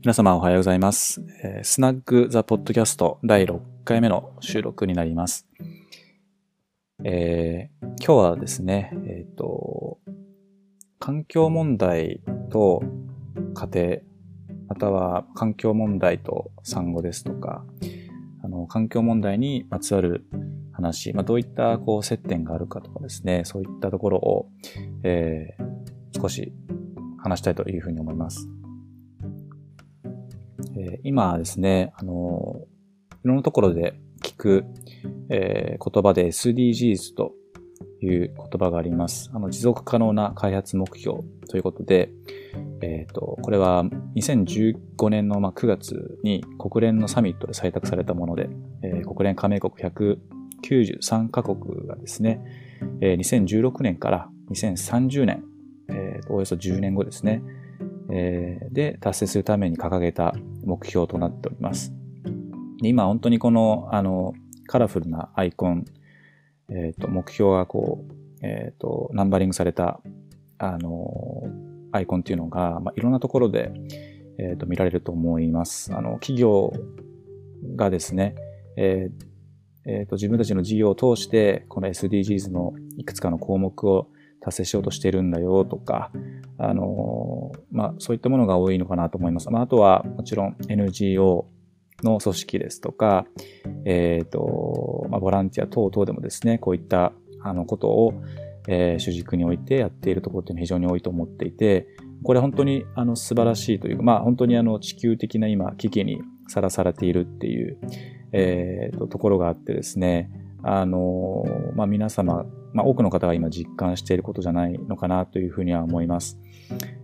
皆様おはようございます。えー、スナッグザポッドキャスト第6回目の収録になります。えー、今日はですね、えっ、ー、と、環境問題と家庭、または環境問題と産後ですとか、あの、環境問題にまつわる話、まあ、どういったこう接点があるかとかですね、そういったところを、えー、少し話したいというふうに思います。え今ですね、あの、いろんなところで聞く、えー、言葉で SDGs という言葉があります。あの、持続可能な開発目標ということで、えっ、ー、と、これは2015年の9月に国連のサミットで採択されたもので、えー、国連加盟国193カ国がですね、えー、2016年から2030年、えー、およそ10年後ですね、えー、で達成するために掲げた目標となっております。今本当にこの、あの、カラフルなアイコン、えっ、ー、と、目標がこう、えっ、ー、と、ナンバリングされた、あの、アイコンっていうのが、まあ、いろんなところで、えっ、ー、と、見られると思います。あの、企業がですね、えーえーと、自分たちの事業を通して、この SDGs のいくつかの項目を達成しようとしてるんだよとか、あの、まあ、そういったものが多いのかなと思います。まあ、あとは、もちろん NGO の組織ですとか、えっ、ー、と、まあ、ボランティア等々でもですね、こういったあのことを、えー、主軸に置いてやっているところっていうのは非常に多いと思っていて、これ本当にあの素晴らしいというか、まあ本当にあの地球的な今危機にさらされているっていう、えー、とところがあってですね、あの、まあ皆様、まあ多くの方が今実感していることじゃないのかなというふうには思います。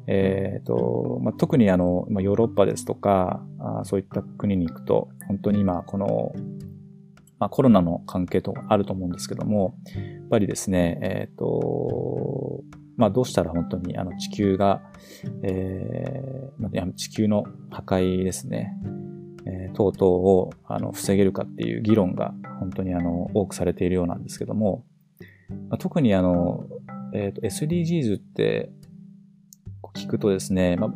えーとまあ、特にあのヨーロッパですとかあそういった国に行くと本当に今この、まあ、コロナの関係とかあると思うんですけどもやっぱりですね、えーとまあ、どうしたら本当にあの地球が、えー、地球の破壊ですね、えー、等々をあの防げるかっていう議論が本当にあの多くされているようなんですけども、まあ、特にあの、えーと SDGs って聞くとですね、まあ、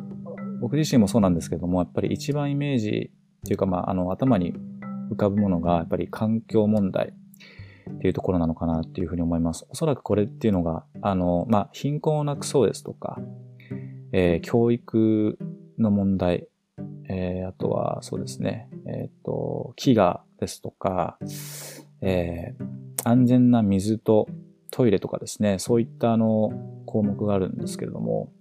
僕自身もそうなんですけども、やっぱり一番イメージっていうか、まあ、あの、頭に浮かぶものが、やっぱり環境問題っていうところなのかなっていうふうに思います。おそらくこれっていうのが、あの、まあ、貧困をなくそうですとか、えー、教育の問題、えー、あとはそうですね、えっ、ー、と、飢餓ですとか、えー、安全な水とトイレとかですね、そういったあの項目があるんですけれども、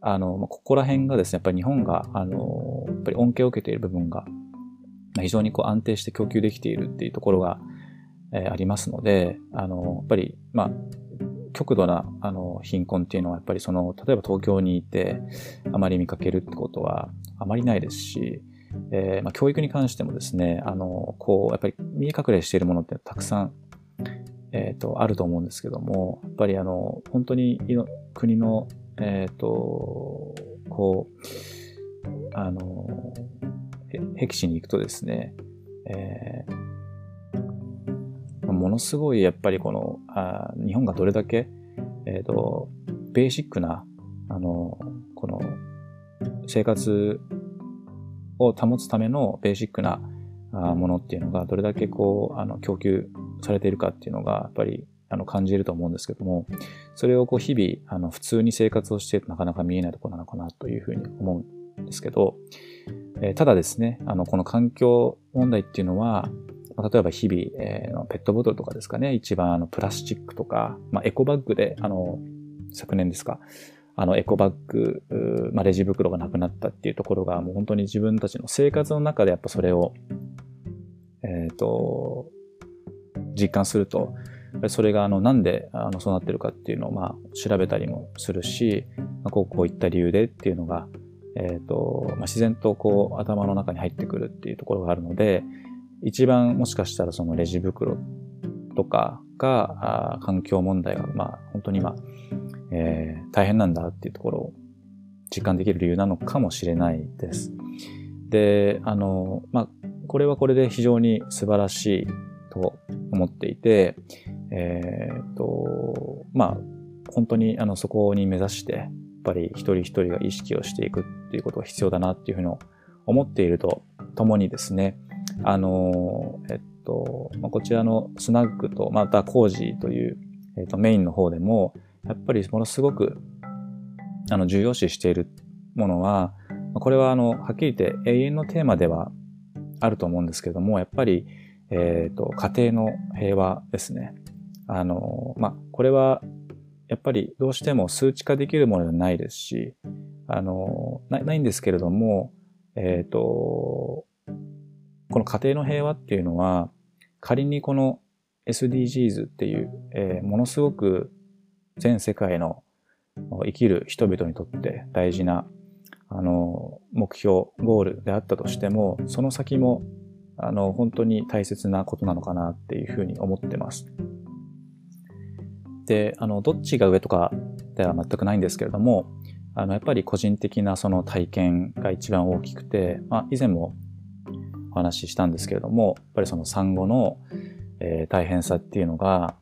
あの、ここら辺がですね、やっぱり日本が、あの、やっぱり恩恵を受けている部分が、非常にこう安定して供給できているっていうところが、えー、ありますので、あの、やっぱり、まあ、極度な、あの、貧困っていうのは、やっぱりその、例えば東京にいて、あまり見かけるってことは、あまりないですし、えー、まあ、教育に関してもですね、あの、こう、やっぱり見え隠れしているものってたくさん、えっ、ー、と、あると思うんですけども、やっぱりあの、本当に国のえっ、ー、と、こう、あの、僻地に行くとですね、えー、ものすごいやっぱりこの、あ日本がどれだけ、えっ、ー、と、ベーシックな、あの、この、生活を保つためのベーシックなものっていうのがどれだけこう、あの、供給されているかっていうのが、やっぱりあの感じると思うんですけども、それをこう日々あの普通に生活をしてるとなかなか見えないところなのかなというふうに思うんですけど、えー、ただですね、あのこの環境問題っていうのは、例えば日々、えー、ペットボトルとかですかね、一番あのプラスチックとか、まあ、エコバッグで、あの、昨年ですか、あのエコバッグ、まあ、レジ袋がなくなったっていうところが、もう本当に自分たちの生活の中でやっぱそれを、えっ、ー、と、実感すると、それがあのなんであのそうなってるかっていうのをまあ調べたりもするし、まあ、こうこういった理由でっていうのが、えーとまあ、自然とこう頭の中に入ってくるっていうところがあるので一番もしかしたらそのレジ袋とかが環境問題がまあ本当に今、えー、大変なんだっていうところを実感できる理由なのかもしれないです。で、あの、まあ、これはこれで非常に素晴らしいと思っていて、えっ、と、まあ、本当にあのそこに目指して、やっぱり一人一人が意識をしていくっていうことが必要だなっていうふうに思っているとともにですね、あの、えっと、まあ、こちらのスナックと、また工事という、えっと、メインの方でも、やっぱりものすごく、あの、重要視しているものは、これはあの、はっきり言って永遠のテーマではあると思うんですけども、やっぱり、えっ、と、家庭の平和ですね。あの、まあ、これは、やっぱりどうしても数値化できるものではないですし、あの、ないんですけれども、えっ、ー、と、この家庭の平和っていうのは、仮にこの SDGs っていう、えー、ものすごく全世界の生きる人々にとって大事なあの、目標、ゴールであったとしても、その先も、あの、本当に大切なことなのかなっていうふうに思ってます。で、あの、どっちが上とかでは全くないんですけれども、あの、やっぱり個人的なその体験が一番大きくて、まあ、以前もお話ししたんですけれども、やっぱりその産後の、えー、大変さっていうのが、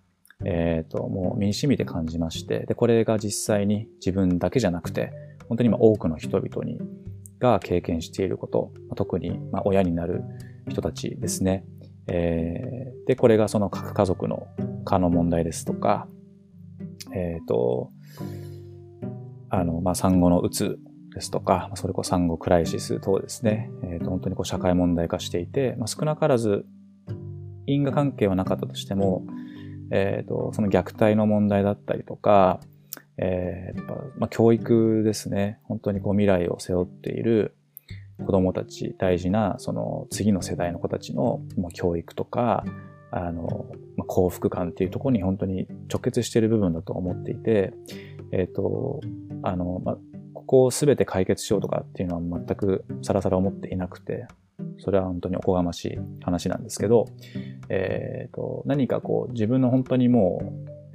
えっ、ー、と、もう身に染みて感じまして、で、これが実際に自分だけじゃなくて、本当に今多くの人々にが経験していること、特にま親になる人たちですね。えー、で、これがその核家族の化の問題ですとか、えっ、ー、と、あの、まあ、産後のうつですとか、それこそ産後クライシス等ですね、え、ー、と、本当にこう社会問題化していて、まあ、少なからず因果関係はなかったとしても、えっ、と、その虐待の問題だったりとか、えー、まあ、教育ですね。本当にこう未来を背負っている子供たち、大事な、その次の世代の子たちの、教育とか、あの、まあ、幸福感っていうところに本当に直結している部分だと思っていて、えっ、ー、と、あの、まあ、ここを全て解決しようとかっていうのは全くさらさら思っていなくて、それは本当におこがましい話なんですけど、えっ、ー、と、何かこう自分の本当にも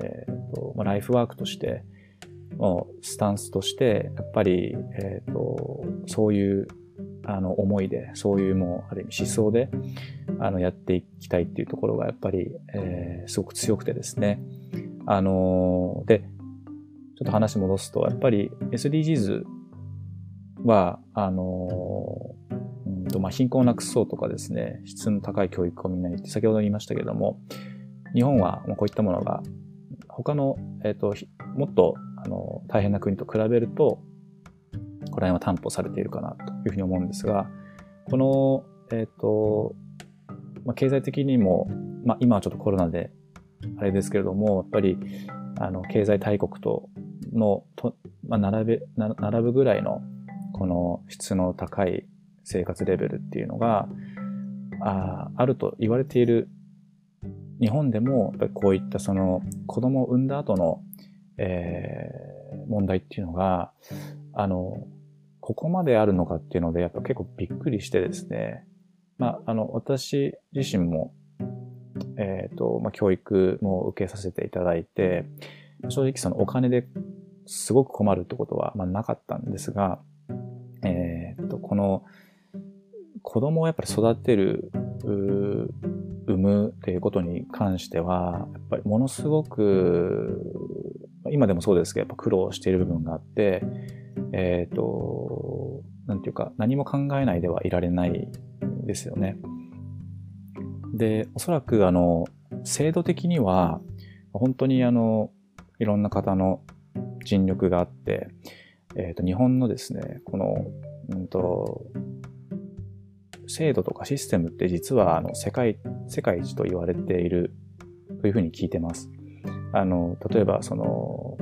う、えっ、ー、と、まあ、ライフワークとして、のスタンスとして、やっぱり、えっ、ー、と、そういうあの思いで、そういうもうある意味思想で、あのやっていきたいっていうところがやっぱり、えー、すごく強くてですね。あのー、で、ちょっと話戻すと、やっぱり SDGs は、あの、うんとまあ、貧困をなくそうとかですね、質の高い教育をみんなにって先ほど言いましたけれども、日本はこういったものが他の、えっ、ー、と、もっとあの、大変な国と比べると、この辺は担保されているかなというふうに思うんですが、この、えっ、ー、と、まあ、経済的にも、まあ、今はちょっとコロナで、あれですけれども、やっぱり、あの、経済大国との、とまあ、並べ、並ぶぐらいの、この質の高い生活レベルっていうのが、ああると言われている。日本でも、やっぱこういったその子供を産んだ後のえー、問題っていうのが、あの、ここまであるのかっていうので、やっぱ結構びっくりしてですね、まあ、あの、私自身も、え、ー、と、まあ、教育も受けさせていただいて、正直そのお金ですごく困るってことは、まあ、なかったんですが、えっ、ー、と、この、子供をやっぱり育てる、産むっていうことに関しては、やっぱりものすごく今でもそうですけど、やっぱ苦労している部分があって、えっ、ー、と、なんていうか、何も考えないではいられないですよね。で、おそらく、あの、制度的には、本当にあの、いろんな方の尽力があって、えっ、ー、と、日本のですね、この、うんと、制度とかシステムって実はあの世界、世界一と言われているというふうに聞いてます。あの、例えばその、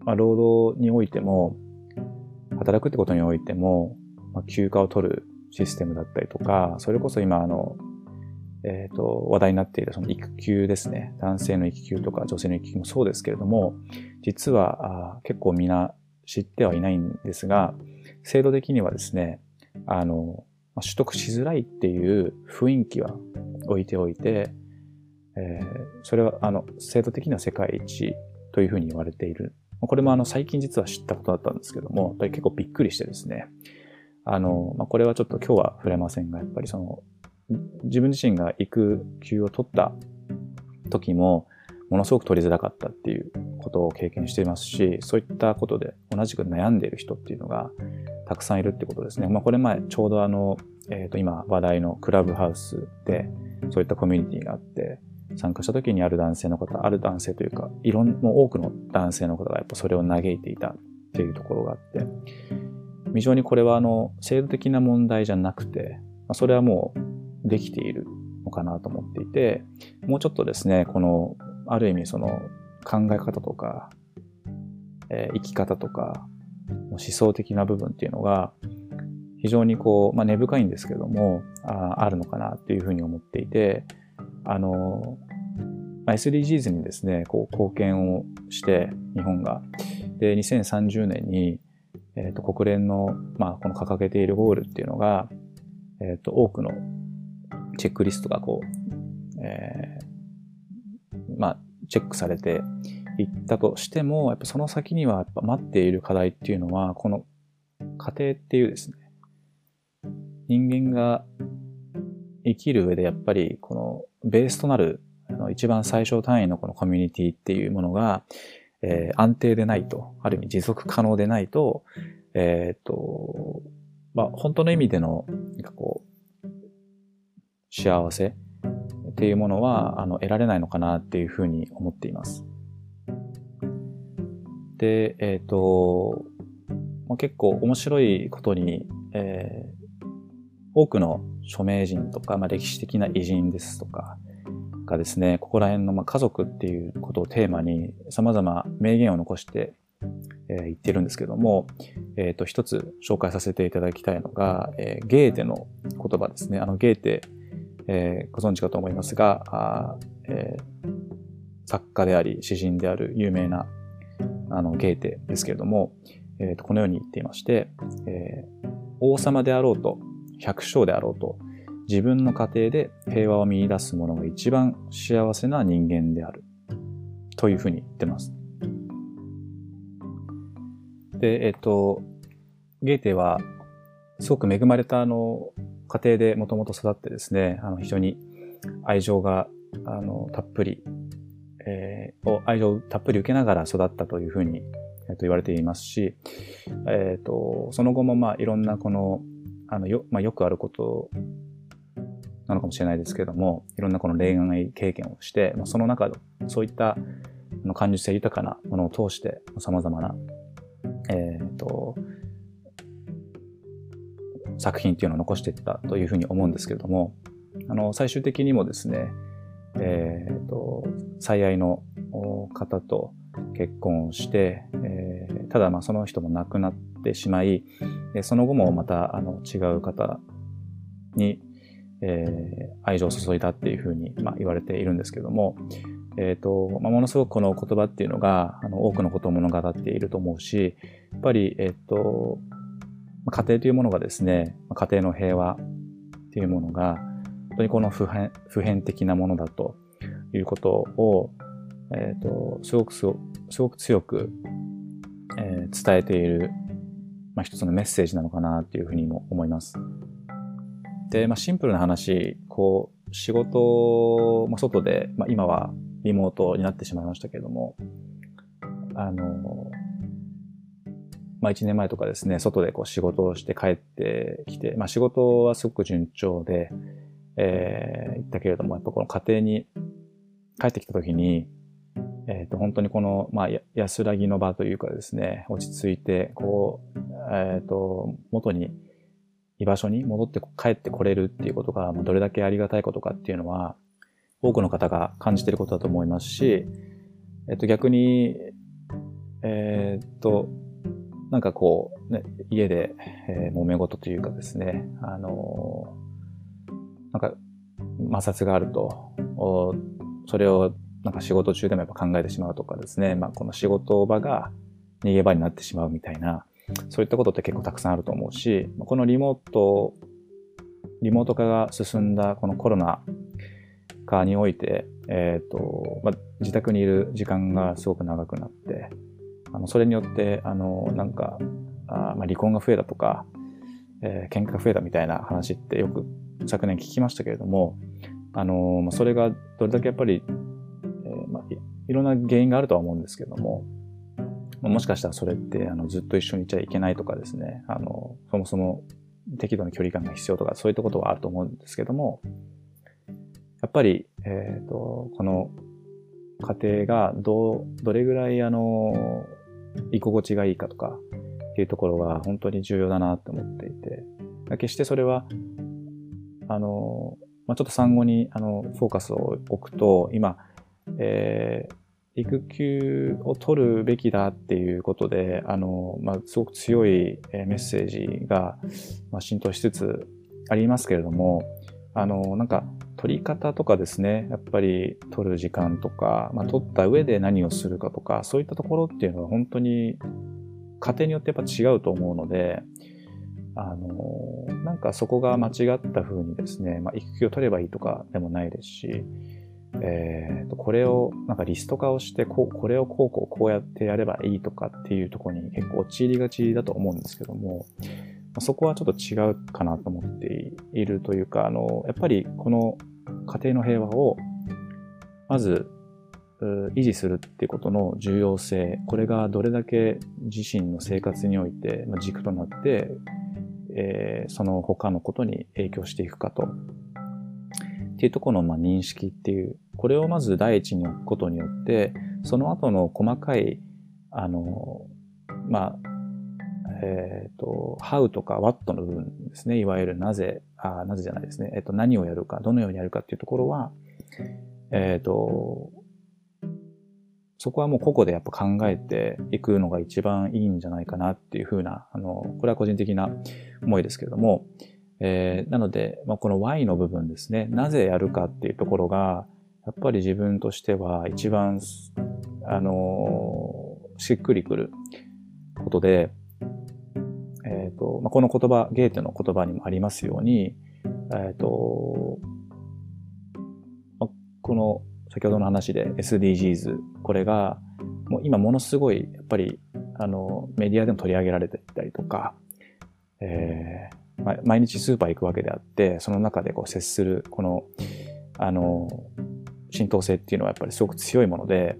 まあ、労働においても、働くってことにおいても、まあ、休暇を取るシステムだったりとか、それこそ今あの、えっ、ー、と、話題になっているその育休ですね。男性の育休とか女性の育休もそうですけれども、実は結構みんな知ってはいないんですが、制度的にはですね、あの、取得しづらいっていう雰囲気は置いておいて、えー、それは、あの、制度的には世界一というふうに言われている。これもあの、最近実は知ったことだったんですけども、やっぱり結構びっくりしてですね。あの、まあ、これはちょっと今日は触れませんが、やっぱりその、自分自身が育休を取った時も、ものすごく取りづらかったっていうことを経験していますし、そういったことで同じく悩んでいる人っていうのがたくさんいるってことですね。まあこれ前ちょうどあの、え、ー、と今話題のクラブハウスでそういったコミュニティがあって、参加した時にある男性の方、ある男性というか、いろん、もう多くの男性の方がやっぱそれを嘆いていたっていうところがあって、非常にこれはあの、制度的な問題じゃなくて、それはもうできているのかなと思っていて、もうちょっとですね、この、ある意味その考え方とか、えー、生き方とか、思想的な部分っていうのが、非常にこう、まあ、根深いんですけどもあ、あるのかなっていうふうに思っていて、あの、SDGs にですね、こう貢献をして、日本が。で、2030年に、えっ、ー、と、国連の、まあ、この掲げているゴールっていうのが、えっ、ー、と、多くのチェックリストがこう、えー、まあ、チェックされていったとしても、やっぱその先にはやっぱ待っている課題っていうのは、この家庭っていうですね、人間が生きる上でやっぱりこのベースとなるあの一番最小単位のこのコミュニティっていうものが、えー、安定でないと、ある意味持続可能でないと、えっ、と、まあ、本当の意味での、幸せっていうものは、あの、得られないのかなっていうふうに思っています。で、えっ、ー、と、まあ、結構面白いことに、えー、多くの著名人とか、まあ、歴史的な偉人ですとかがですね、ここら辺のまあ家族っていうことをテーマに様々名言を残して、えー、言ってるんですけども、えっ、ー、と、一つ紹介させていただきたいのが、えー、ゲーテの言葉ですね。あの、ゲーテ、えー、ご存知かと思いますが、あえー、作家であり、詩人である有名な、あの、ゲーテですけれども、えー、とこのように言っていまして、えー、王様であろうと、百姓であろうと、自分の家庭で平和を見出す者が一番幸せな人間である。というふうに言ってます。で、えっと、ゲーテは、すごく恵まれたあの、家庭でもともと育ってですね、あの、非常に愛情が、あの、たっぷり、えー、愛情をたっぷり受けながら育ったというふうに、えっと、言われていますし、えっと、その後もまあ、いろんなこの、あの、よ、まあ、よくあることなのかもしれないですけれども、いろんなこの恋愛経験をして、まあ、その中で、そういったの感受性豊かなものを通して、様々な、えっ、ー、と、作品っていうのを残していったというふうに思うんですけれども、あの、最終的にもですね、え、ー、と、最愛の方と結婚をして、えー、ただまあその人も亡くなってしまい、その後もまたあの違う方に、えー、愛情を注いだっていうふうに、まあ、言われているんですけども、え、ー、と、まあ、ものすごくこの言葉っていうのが、あの、多くのことを物語っていると思うし、やっぱり、えっ、ー、と、家庭というものがですね、家庭の平和っていうものが、本当にこの普遍普遍的なものだということを、えっ、ー、と、すごくすごく強く、えー、伝えている、まあ、一つのメッセージなのかなっていうふうにも思います。で、まあ、シンプルな話、こう、仕事、まあ、外で、まあ、今はリモートになってしまいましたけれども、あの、まあ、一年前とかですね、外でこう仕事をして帰ってきて、まあ、仕事はすごく順調で、えー、行ったけれども、やっぱこの家庭に帰ってきた時に、え、ー、と、本当にこの、まあ、安らぎの場というかですね、落ち着いて、こう、え、ー、と、元に居場所に戻って帰ってこれるっていうことが、どれだけありがたいことかっていうのは、多くの方が感じていることだと思いますし、えっと逆に、え、っと、なんかこう、ね、家で、えー、揉め事というかですね、あのー、なんか摩擦があると、それをなんか仕事中でもやっぱ考えてしまうとかですね、まあこの仕事場が逃げ場になってしまうみたいな、そういったことって結構たくさんあると思うし、このリモート、リモート化が進んだこのコロナ禍において、えっ、ー、と、まあ、自宅にいる時間がすごく長くなって、あの、それによって、あの、なんか、あまあ、離婚が増えたとか、えー、喧嘩が増えたみたいな話ってよく昨年聞きましたけれども、あの、まあ、それがどれだけやっぱり、えーまあ、いろんな原因があるとは思うんですけども、もしかしたらそれってあのずっと一緒にいちゃいけないとかですね、あの、そもそも適度な距離感が必要とか、そういったことはあると思うんですけども、やっぱり、えっ、ー、と、この家庭がど、どれぐらいあの、居心地がいいかとかっていうところが本当に重要だなって思っていて、決してそれは、あの、まあ、ちょっと産後にあのフォーカスを置くと、今、えー、育休を取るべきだっていうことで、あの、まあ、すごく強いメッセージが、まあ、浸透しつつありますけれども、あの、なんか、取り方とかですね、やっぱり取る時間とか、まあ、取った上で何をするかとか、そういったところっていうのは本当に家庭によってやっぱ違うと思うので、あの、なんかそこが間違った風にですね、まあ、育休を取ればいいとかでもないですし、えー、とこれをなんかリスト化をしてこうこれをこうこうこうやってやればいいとかっていうところに結構陥りがちだと思うんですけどもそこはちょっと違うかなと思っているというかあのやっぱりこの家庭の平和をまず維持するっていうことの重要性これがどれだけ自身の生活において軸となって、えー、その他のことに影響していくかと。っていうところのまあ認識っていう、これをまず第一に置くことによって、その後の細かい、あの、まあ、えっ、ー、と、how とか what の部分ですね。いわゆるなぜ、あなぜじゃないですね。えっ、ー、と、何をやるか、どのようにやるかっていうところは、えっ、ー、と、そこはもう個々でやっぱ考えていくのが一番いいんじゃないかなっていうふうな、あの、これは個人的な思いですけれども、えー、なので、まあ、この Y の部分ですね、なぜやるかっていうところが、やっぱり自分としては一番、あのー、しっくりくることで、え、ー、と、まあ、この言葉、ゲーテの言葉にもありますように、えっ、と、まあ、この先ほどの話で SDGs、これが、もう今ものすごい、やっぱり、あの、メディアでも取り上げられていたりとか、えー、毎日スーパー行くわけであって、その中でこう接する、この、あの、浸透性っていうのはやっぱりすごく強いもので、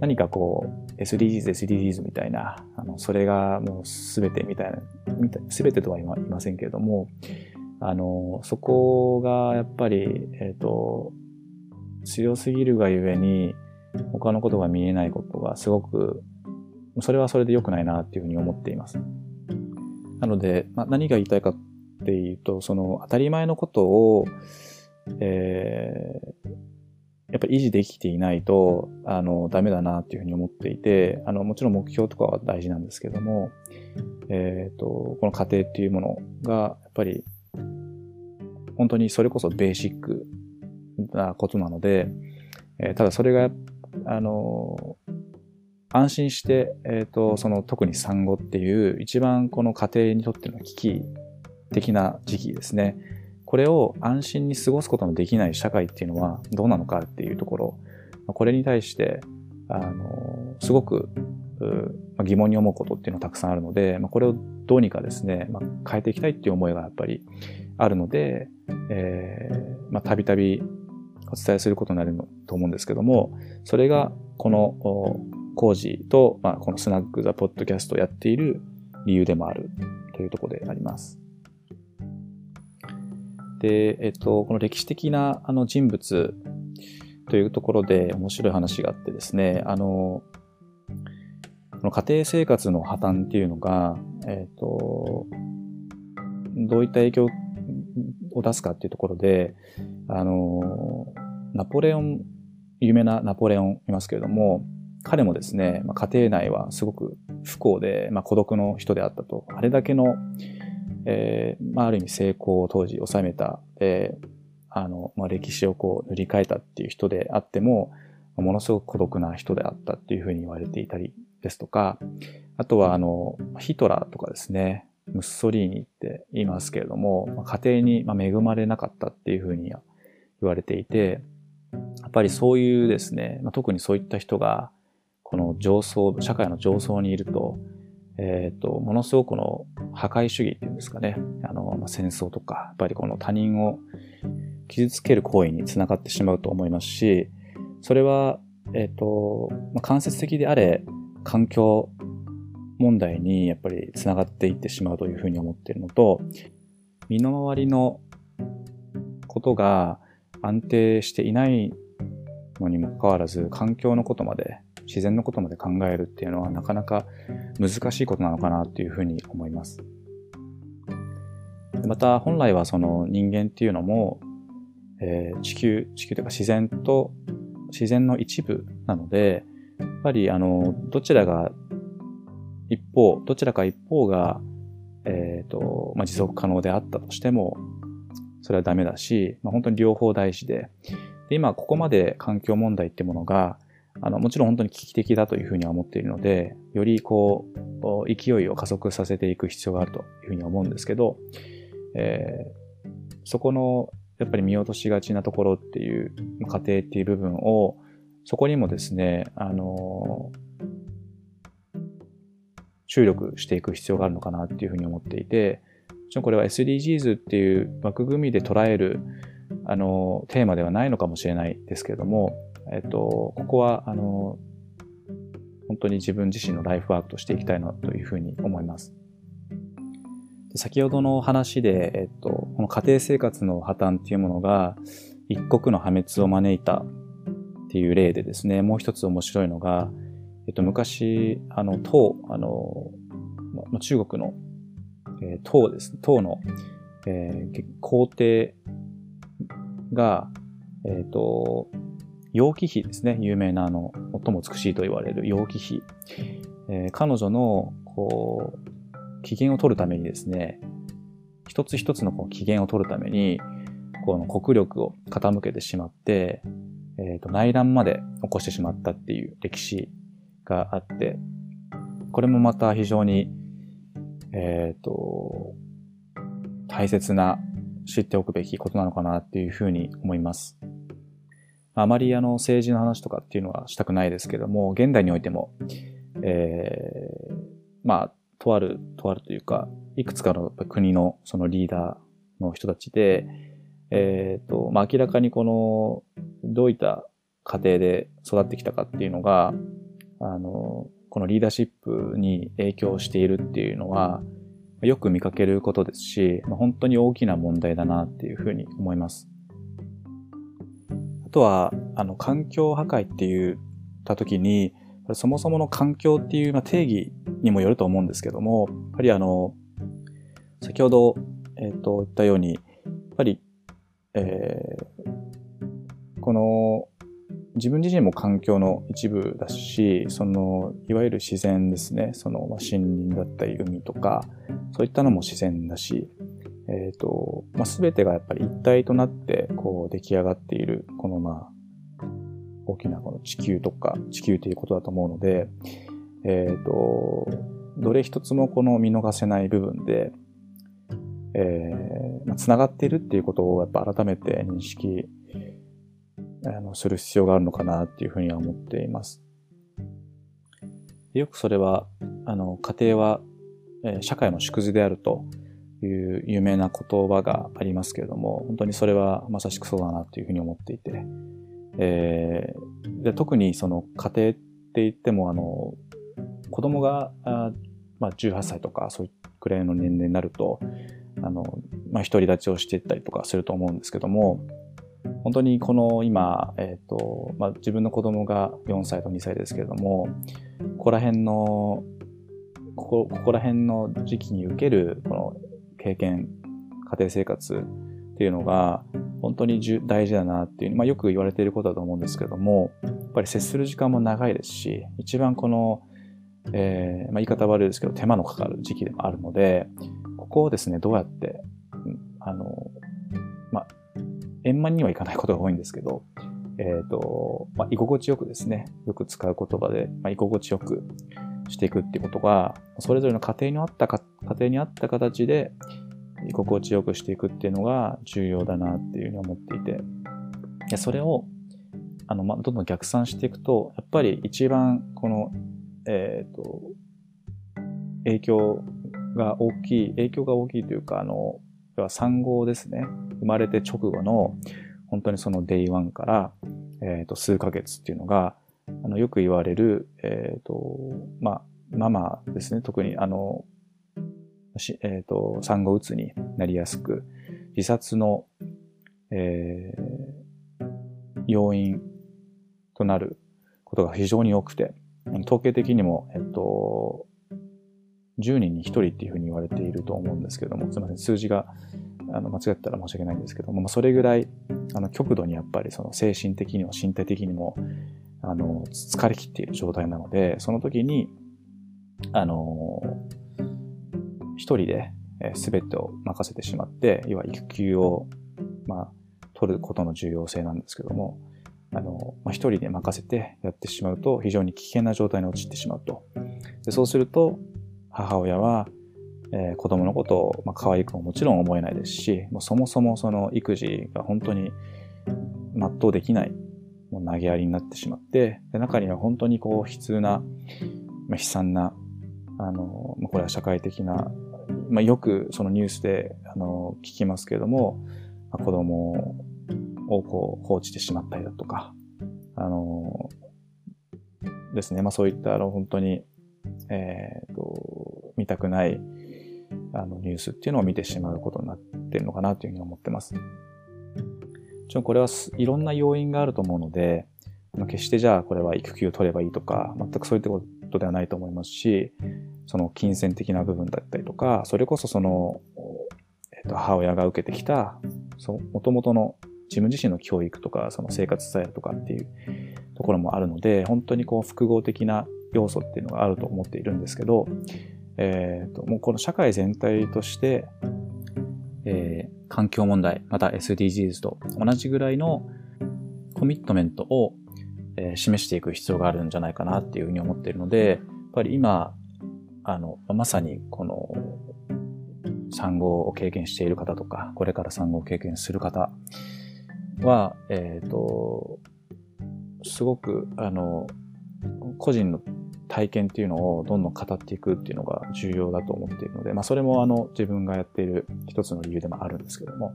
何かこう、SDGs、SDGs みたいな、あの、それがもう全てみたいな、全てとは言いませんけれども、あの、そこがやっぱり、えっ、ー、と、強すぎるがゆえに、他のことが見えないことがすごく、それはそれで良くないなっていうふうに思っています。なので、まあ、何が言いたいかっていうと、その当たり前のことを、えー、やっぱり維持できていないと、あの、ダメだなっていうふうに思っていて、あの、もちろん目標とかは大事なんですけども、えっ、ー、と、この過程っていうものが、やっぱり、本当にそれこそベーシックなことなので、えー、ただそれが、あの、安心して、えっ、ー、と、その特に産後っていう一番この家庭にとっての危機的な時期ですね。これを安心に過ごすことのできない社会っていうのはどうなのかっていうところ、これに対して、あの、すごく疑問に思うことっていうのはたくさんあるので、まあ、これをどうにかですね、まあ、変えていきたいっていう思いがやっぱりあるので、えー、まあ、たびたびお伝えすることになると思うんですけども、それがこのコージーと、まあ、このスナックザポッドキャストをやっている理由でもあるというところであります。で、えっと、この歴史的なあの人物というところで面白い話があってですね、あの、この家庭生活の破綻っていうのが、えっと、どういった影響を出すかっていうところで、あの、ナポレオン、有名なナポレオンいますけれども、彼もですね、ま、家庭内はすごく不幸で、まあ、孤独の人であったと。あれだけの、えー、まあ、ある意味成功を当時収めた、えー、あの、まあ、歴史をこう塗り替えたっていう人であっても、ものすごく孤独な人であったっていうふうに言われていたりですとか、あとはあの、ヒトラーとかですね、ムッソリーニって言いますけれども、家庭に恵まれなかったっていうふうに言われていて、やっぱりそういうですね、特にそういった人が、この上層、社会の上層にいると、えっ、ー、と、ものすごくの破壊主義っていうんですかね、あの、まあ、戦争とか、やっぱりこの他人を傷つける行為につながってしまうと思いますし、それは、えっ、ー、と、まあ、間接的であれ、環境問題にやっぱりつながっていってしまうというふうに思っているのと、身の回りのことが安定していないのにもかかわらず、環境のことまで、自然のことまで考えるっていうのはなかなか難しいことなのかなっていうふうに思います。また本来はその人間っていうのも、えー、地球、地球というか自然と、自然の一部なので、やっぱりあの、どちらが一方、どちらか一方が、えっ、ー、と、まあ、持続可能であったとしても、それはダメだし、まあ、本当に両方大事で、で今ここまで環境問題ってものが、あの、もちろん本当に危機的だというふうには思っているので、よりこう、勢いを加速させていく必要があるというふうに思うんですけど、えー、そこのやっぱり見落としがちなところっていう過程っていう部分をそこにもですね、あの注力していく必要があるのかなっていうふうに思っていて、もちろんこれは SDGs っていう枠組みで捉えるあのテーマではないのかもしれないですけれども、えっと、ここはあの本当に自分自身のライフワークとしていきたいなというふうに思います。先ほどの話で、えっと、この家庭生活の破綻っていうものが一国の破滅を招いたっていう例でですね、もう一つ面白いのが、えっと、昔、あの、唐、あの、ま、中国の、えー、唐ですね、唐の、えー、皇帝が、えっ、ー、と、楊貴妃ですね、有名なあの、最も美しいと言われる楊貴妃。えー、彼女の、こう、機嫌を取るためにですね、一つ一つのこう機嫌を取るために、この国力を傾けてしまって、えっ、ー、と、内乱まで起こしてしまったっていう歴史があって、これもまた非常に、えっ、ー、と、大切な知っておくべきことなのかなっていうふうに思います。あまりあの政治の話とかっていうのはしたくないですけども、現代においても、えー、まあ、とある、とあるというか、いくつかの国のそのリーダーの人たちで、えっ、ー、と、まあ、明らかにこの、どういった家庭で育ってきたかっていうのが、あの、このリーダーシップに影響しているっていうのは、よく見かけることですし、本当に大きな問題だなっていうふうに思います。あとは、あの、環境破壊って言った時に、そもそもの環境っていう定義にもよると思うんですけども、やっぱりあの、先ほど、えっ、ー、と、言ったように、やっぱり、えー、この、自分自身も環境の一部だし、その、いわゆる自然ですね、その、ま、森林だったり海とか、そういったのも自然だし、えっ、ー、と、まあ、全てがやっぱり一体となって、こう、出来上がっている、この、まあ、大きなこの地球とか、地球ということだと思うので、えっ、ー、と、どれ一つもこの見逃せない部分で、えー、まあ、繋がっているっていうことをやっぱ改めて認識あのする必要があるのかなっていうふうには思っています。よくそれは、あの、家庭は、えー、社会の縮図であるという有名な言葉がありますけれども、本当にそれはまさしくそうだなというふうに思っていて、えー、で特にその家庭って言っても、あの、子供が、あまあ、18歳とかそういうくらいの年齢になると、あの、まあ、独り立ちをしていったりとかすると思うんですけども、本当にこの今、えっ、ー、と、まあ、自分の子供が4歳と2歳ですけれども、ここら辺の、ここ、こら辺の時期に受ける、この経験、家庭生活っていうのが、本当に大事だなっていう、まあ、よく言われていることだと思うんですけども、やっぱり接する時間も長いですし、一番この、えー、まあ、言い方悪いですけど、手間のかかる時期でもあるので、ここをですね、どうやって、あの、まあ、円満にはいかないことが多いんですけど、えっ、ー、と、まあ、居心地よくですね、よく使う言葉で、まあ、居心地よくしていくっていうことが、それぞれの家庭にあったか、家庭に合った形で、居心地よくしていくっていうのが重要だなっていうふうに思っていて、でそれを、あの、ま、どんどん逆算していくと、やっぱり一番この、えっ、ー、と、影響が大きい、影響が大きいというか、あの、要は産後ですね。生まれて直後の、本当にその day one から、えっ、ー、と、数ヶ月っていうのが、あのよく言われる、えっ、ー、と、まあ、ママですね。特に、あの、えっ、ー、と、産後うつになりやすく、自殺の、えー、要因となることが非常に多くて、統計的にも、えっと、10人に1人っていうふうに言われていると思うんですけども、すみません、数字があの間違ったら申し訳ないんですけども、それぐらいあの極度にやっぱりその精神的にも身体的にもあの疲れ切っている状態なので、その時に、あの、一人で全てを任せてしまって、要は育休を、まあ、取ることの重要性なんですけども、あの、まあ、一人で任せてやってしまうと非常に危険な状態に陥ってしまうと。でそうすると、母親は、えー、子供のことを、まあ、可愛くももちろん思えないですし、もうそもそもその育児が本当に全うできない、もう投げやりになってしまって、で中には本当にこう悲痛な、まあ、悲惨な、あの、まあ、これは社会的な、まあ、よくそのニュースで、あの、聞きますけれども、まあ、子供をこう放置してしまったりだとか、あの、ですね、まあそういったあの本当に、え、ー、と、見たくないあのニュースっていうのを見てしまうことになってるのかなというふうに思ってます。ちろんこれはいろんな要因があると思うので、決してじゃあこれは育休取ればいいとか、全くそういったことではないと思いますし、その金銭的な部分だったりとか、それこそその、えっ、と、母親が受けてきた、もともとの自分自身の教育とか、その生活スタイルとかっていうところもあるので、本当にこう複合的な要素っていうのがあると思っているんですけど、え、ー、と、もうこの社会全体として、えー、環境問題、また SDGs と同じぐらいのコミットメントを、えー、示していく必要があるんじゃないかなっていうふうに思っているので、やっぱり今、あの、まさにこの産後を経験している方とか、これから産後を経験する方は、えっ、ー、と、すごく、あの、個人の体験っていうのをどんどん語っていくっていうのが重要だと思っているので、まあそれもあの自分がやっている一つの理由でもあるんですけども、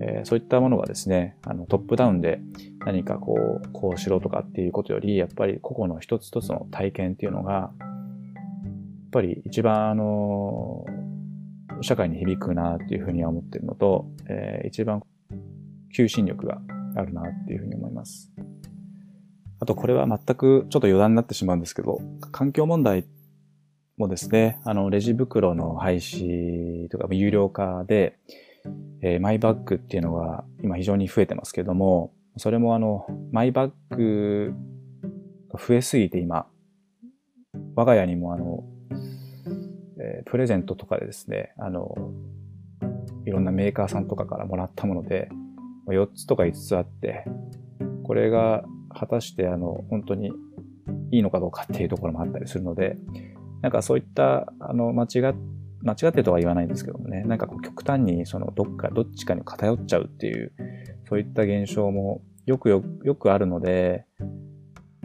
えー、そういったものがですね、あのトップダウンで何かこう、こうしろとかっていうことより、やっぱり個々の一つ一つの体験っていうのが、やっぱり一番あの、社会に響くなっていうふうには思ってるのと、えー、一番求心力があるなっていうふうに思います。あとこれは全くちょっと余談になってしまうんですけど、環境問題もですね、あの、レジ袋の廃止とか有料化で、えー、マイバッグっていうのが今非常に増えてますけども、それもあの、マイバッグが増えすぎて今、我が家にもあの、えー、プレゼントとかでですね、あの、いろんなメーカーさんとかからもらったもので、4つとか5つあって、これが果たしてあの、本当にいいのかどうかっていうところもあったりするので、なんかそういった、あの、間違っ間違ってとは言わないんですけどもね、なんかこう極端にそのどっか、どっちかに偏っちゃうっていう、そういった現象もよくよよくあるので、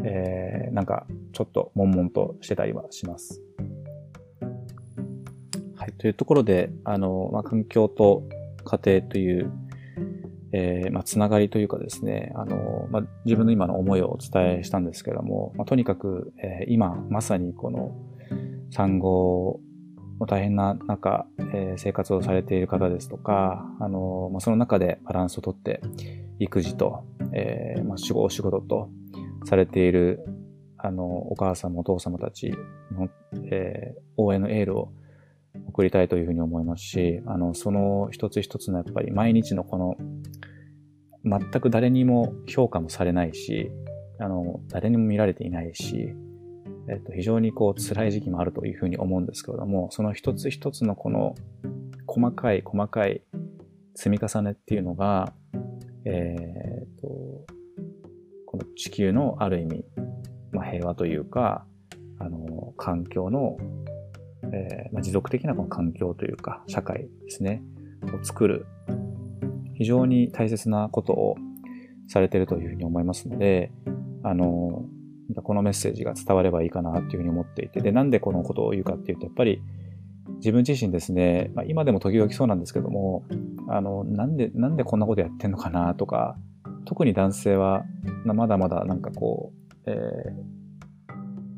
えー、なんかちょっと悶々としてたりはします。はい。というところで、あの、まあ、環境と家庭というえー、まあ、つながりというかですね、あの、まあ、自分の今の思いをお伝えしたんですけども、まあ、とにかく、えー、今、まさにこの産後の大変な中、えー、生活をされている方ですとか、あの、まあ、その中でバランスをとって、育児と、えー、まあ、仕事、お仕事とされている、あの、お母さんお父様たちの、え、応援のエールを送りたいというふうに思いますし、あの、その一つ一つのやっぱり毎日のこの、全く誰にも評価もされないし、あの、誰にも見られていないし、えっと、非常にこう辛い時期もあるというふうに思うんですけれども、その一つ一つのこの細かい細かい積み重ねっていうのが、えー、っと、この地球のある意味、まあ、平和というか、あの、環境のえー、まあ、持続的なこの環境というか、社会ですね、を作る、非常に大切なことをされているというふうに思いますので、あの、このメッセージが伝わればいいかなというふうに思っていて、で、なんでこのことを言うかっていうと、やっぱり自分自身ですね、まあ、今でも時々そうなんですけども、あの、なんで、なんでこんなことやってんのかなとか、特に男性は、まだまだなんかこう、えー、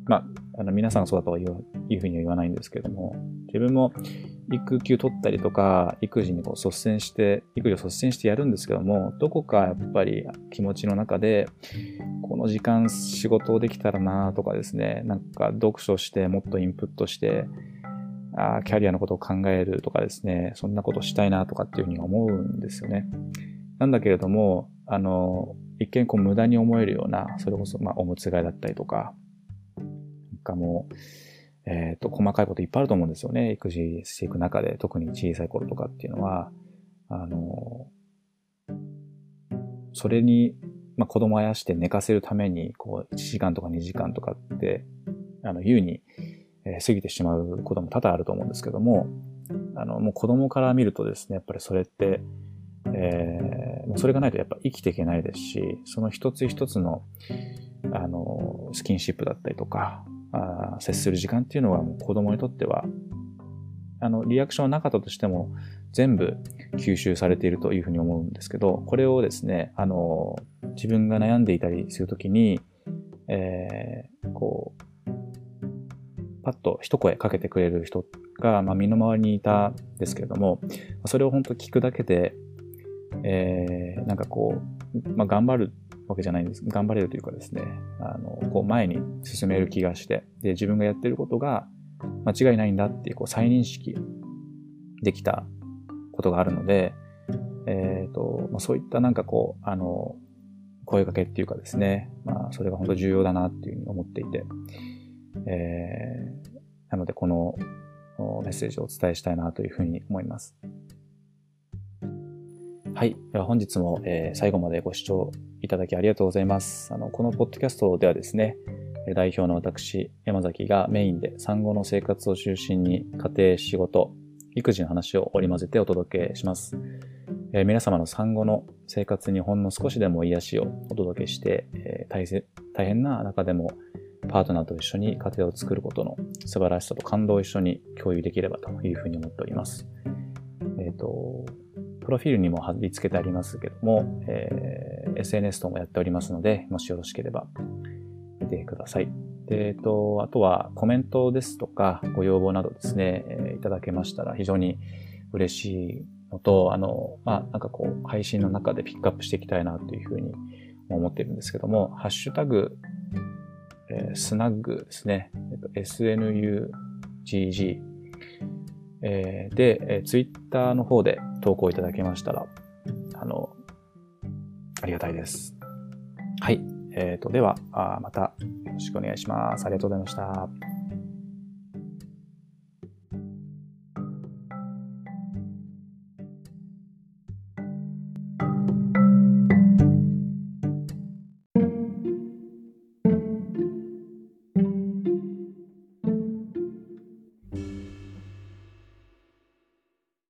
まあ、あの皆さんがそうだとはいういうふうには言わないんですけれども、自分も育休取ったりとか、育児にこう率先して、育児を率先してやるんですけども、どこかやっぱり気持ちの中で、この時間仕事できたらなとかですね、なんか読書してもっとインプットして、あキャリアのことを考えるとかですね、そんなことしたいなとかっていうふうに思うんですよね。なんだけれども、あの、一見こう無駄に思えるような、それこそまあおむつ替えだったりとか、かも、えっ、ー、と、細かいこといっぱいあると思うんですよね。育児していく中で、特に小さい頃とかっていうのは、あの、それに、まあ、子供あやして寝かせるために、こう、1時間とか2時間とかって、あの、優に、えー、過ぎてしまうことも多々あると思うんですけども、あの、もう子供から見るとですね、やっぱりそれって、えー、それがないとやっぱ生きていけないですし、その一つ一つの、あの、スキンシップだったりとか、接する時間っていうのはもう子供にとっては、あの、リアクションはなかったとしても全部吸収されているというふうに思うんですけど、これをですね、あの、自分が悩んでいたりするときに、えー、こう、パッと一声かけてくれる人が、まあ、身の回りにいたんですけれども、それを本当聞くだけで、えー、なんかこう、まあ、頑張るわけじゃないんです。頑張れるというかですね、あの、こう前に進める気がして、で、自分がやってることが間違いないんだっていう、こう再認識できたことがあるので、えっ、ー、と、まあ、そういったなんかこう、あの、声かけっていうかですね、まあ、それが本当重要だなっていうふうに思っていて、えー、なのでこのメッセージをお伝えしたいなというふうに思います。はい。では本日も、えー、最後までご視聴いただきありがとうございます。あの、このポッドキャストではですね、代表の私、山崎がメインで産後の生活を中心に家庭、仕事、育児の話を織り交ぜてお届けします。えー、皆様の産後の生活にほんの少しでも癒しをお届けして、えー、大変な中でもパートナーと一緒に家庭を作ることの素晴らしさと感動を一緒に共有できればというふうに思っております。えっ、ー、と、プロフィールにも貼り付けてありますけども、えー、SNS ともやっておりますので、もしよろしければ見てください。で、えっと、あとはコメントですとか、ご要望などですね、えー、いただけましたら非常に嬉しいのと、あの、まあ、なんかこう、配信の中でピックアップしていきたいなというふうに思っているんですけども、ハッシュタグ、えー、スナッグですね、えっと、snugg えー、で、えー、ツイッターの方で投稿いただけましたら、あの、ありがたいです。はい。えっ、ー、と、ではあ、またよろしくお願いします。ありがとうございました。